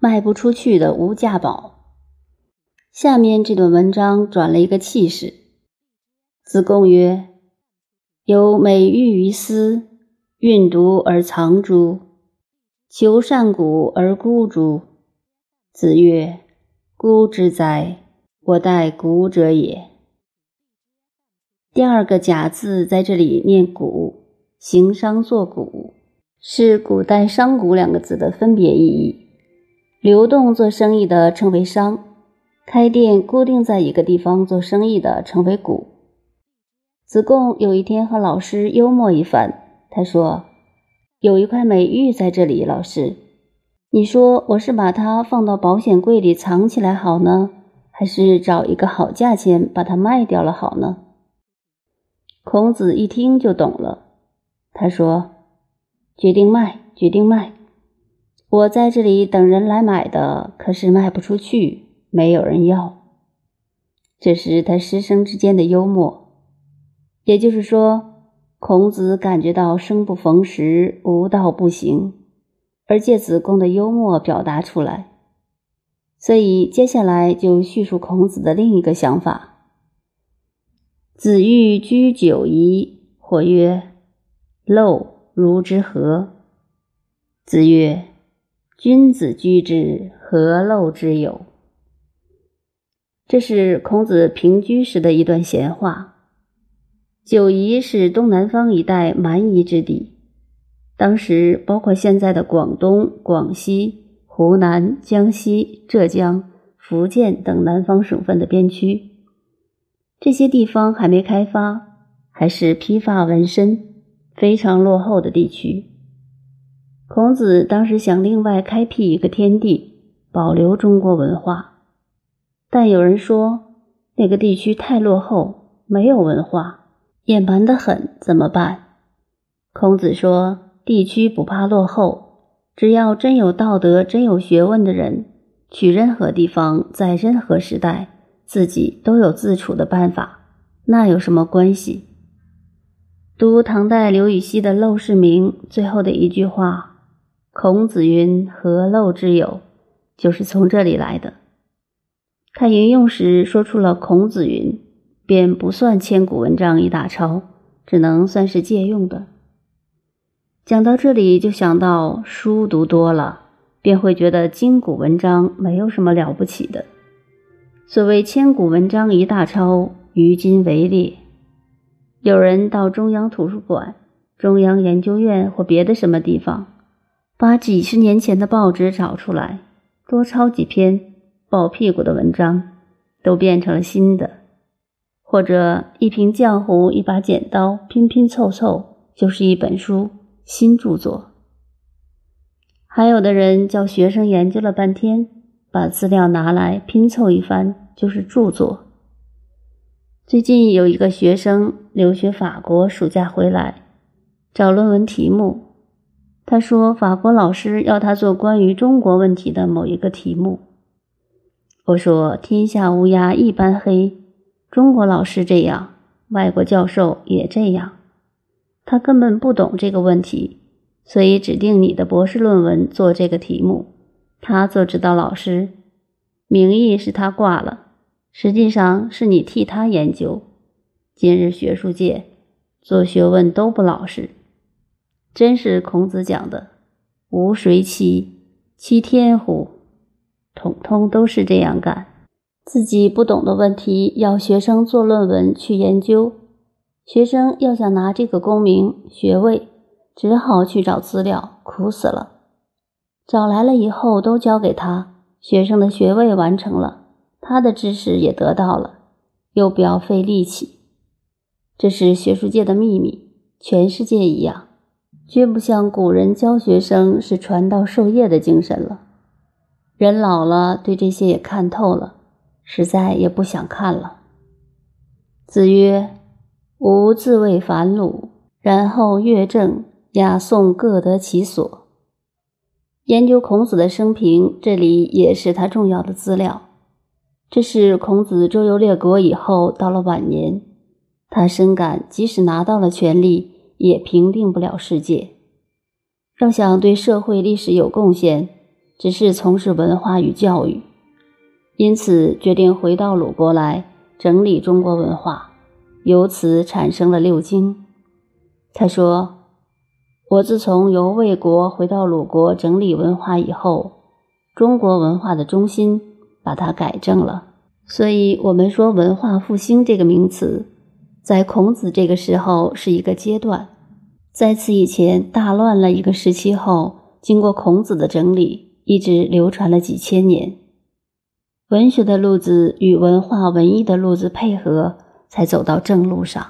卖不出去的无价宝。下面这段文章转了一个气势。子贡曰：“有美玉于斯，运毒而藏诸？求善古而孤诸？”子曰：“孤之哉！我待古者也。”第二个“甲”字在这里念“古”，行商作古，是古代“商贾”两个字的分别意义。流动做生意的称为商，开店固定在一个地方做生意的称为贾。子贡有一天和老师幽默一番，他说：“有一块美玉在这里，老师，你说我是把它放到保险柜里藏起来好呢，还是找一个好价钱把它卖掉了好呢？”孔子一听就懂了，他说：“决定卖，决定卖。我在这里等人来买的，可是卖不出去，没有人要。”这是他师生之间的幽默，也就是说，孔子感觉到生不逢时，无道不行，而借子贡的幽默表达出来，所以接下来就叙述孔子的另一个想法。子欲居九夷，或曰：“陋如之何？”子曰：“君子居之，何陋之有？”这是孔子平居时的一段闲话。九夷是东南方一带蛮夷之地，当时包括现在的广东、广西、湖南、江西、浙江、福建等南方省份的边区。这些地方还没开发，还是披发纹身、非常落后的地区。孔子当时想另外开辟一个天地，保留中国文化，但有人说那个地区太落后，没有文化，野蛮得很，怎么办？孔子说：地区不怕落后，只要真有道德、真有学问的人，去任何地方，在任何时代。自己都有自处的办法，那有什么关系？读唐代刘禹锡的《陋室铭》最后的一句话：“孔子云：‘何陋之有？’”就是从这里来的。他引用时说出了“孔子云”，便不算千古文章一大抄，只能算是借用的。讲到这里，就想到书读多了，便会觉得今古文章没有什么了不起的。所谓千古文章一大抄，于今为例。有人到中央图书馆、中央研究院或别的什么地方，把几十年前的报纸找出来，多抄几篇抱屁股的文章，都变成了新的；或者一瓶浆糊、一把剪刀，拼拼凑凑就是一本书新著作。还有的人叫学生研究了半天。把资料拿来拼凑一番，就是著作。最近有一个学生留学法国，暑假回来找论文题目。他说法国老师要他做关于中国问题的某一个题目。我说天下乌鸦一般黑，中国老师这样，外国教授也这样。他根本不懂这个问题，所以指定你的博士论文做这个题目。他做指导老师，名义是他挂了，实际上是你替他研究。今日学术界做学问都不老实，真是孔子讲的“无谁欺，欺天乎”，统统都是这样干。自己不懂的问题要学生做论文去研究，学生要想拿这个功名学位，只好去找资料，苦死了。找来了以后都交给他，学生的学位完成了，他的知识也得到了，又不要费力气。这是学术界的秘密，全世界一样，绝不像古人教学生是传道授业的精神了。人老了，对这些也看透了，实在也不想看了。子曰：“吾自谓反鲁，然后乐正雅颂，各得其所。”研究孔子的生平，这里也是他重要的资料。这是孔子周游列国以后，到了晚年，他深感即使拿到了权力，也平定不了世界。要想对社会历史有贡献，只是从事文化与教育，因此决定回到鲁国来整理中国文化，由此产生了六经。他说：“我自从由魏国回到鲁国整理文化以后，中国文化的中心把它改正了。所以，我们说文化复兴这个名词，在孔子这个时候是一个阶段，在此以前大乱了一个时期后，经过孔子的整理。”一直流传了几千年，文学的路子与文化文艺的路子配合，才走到正路上。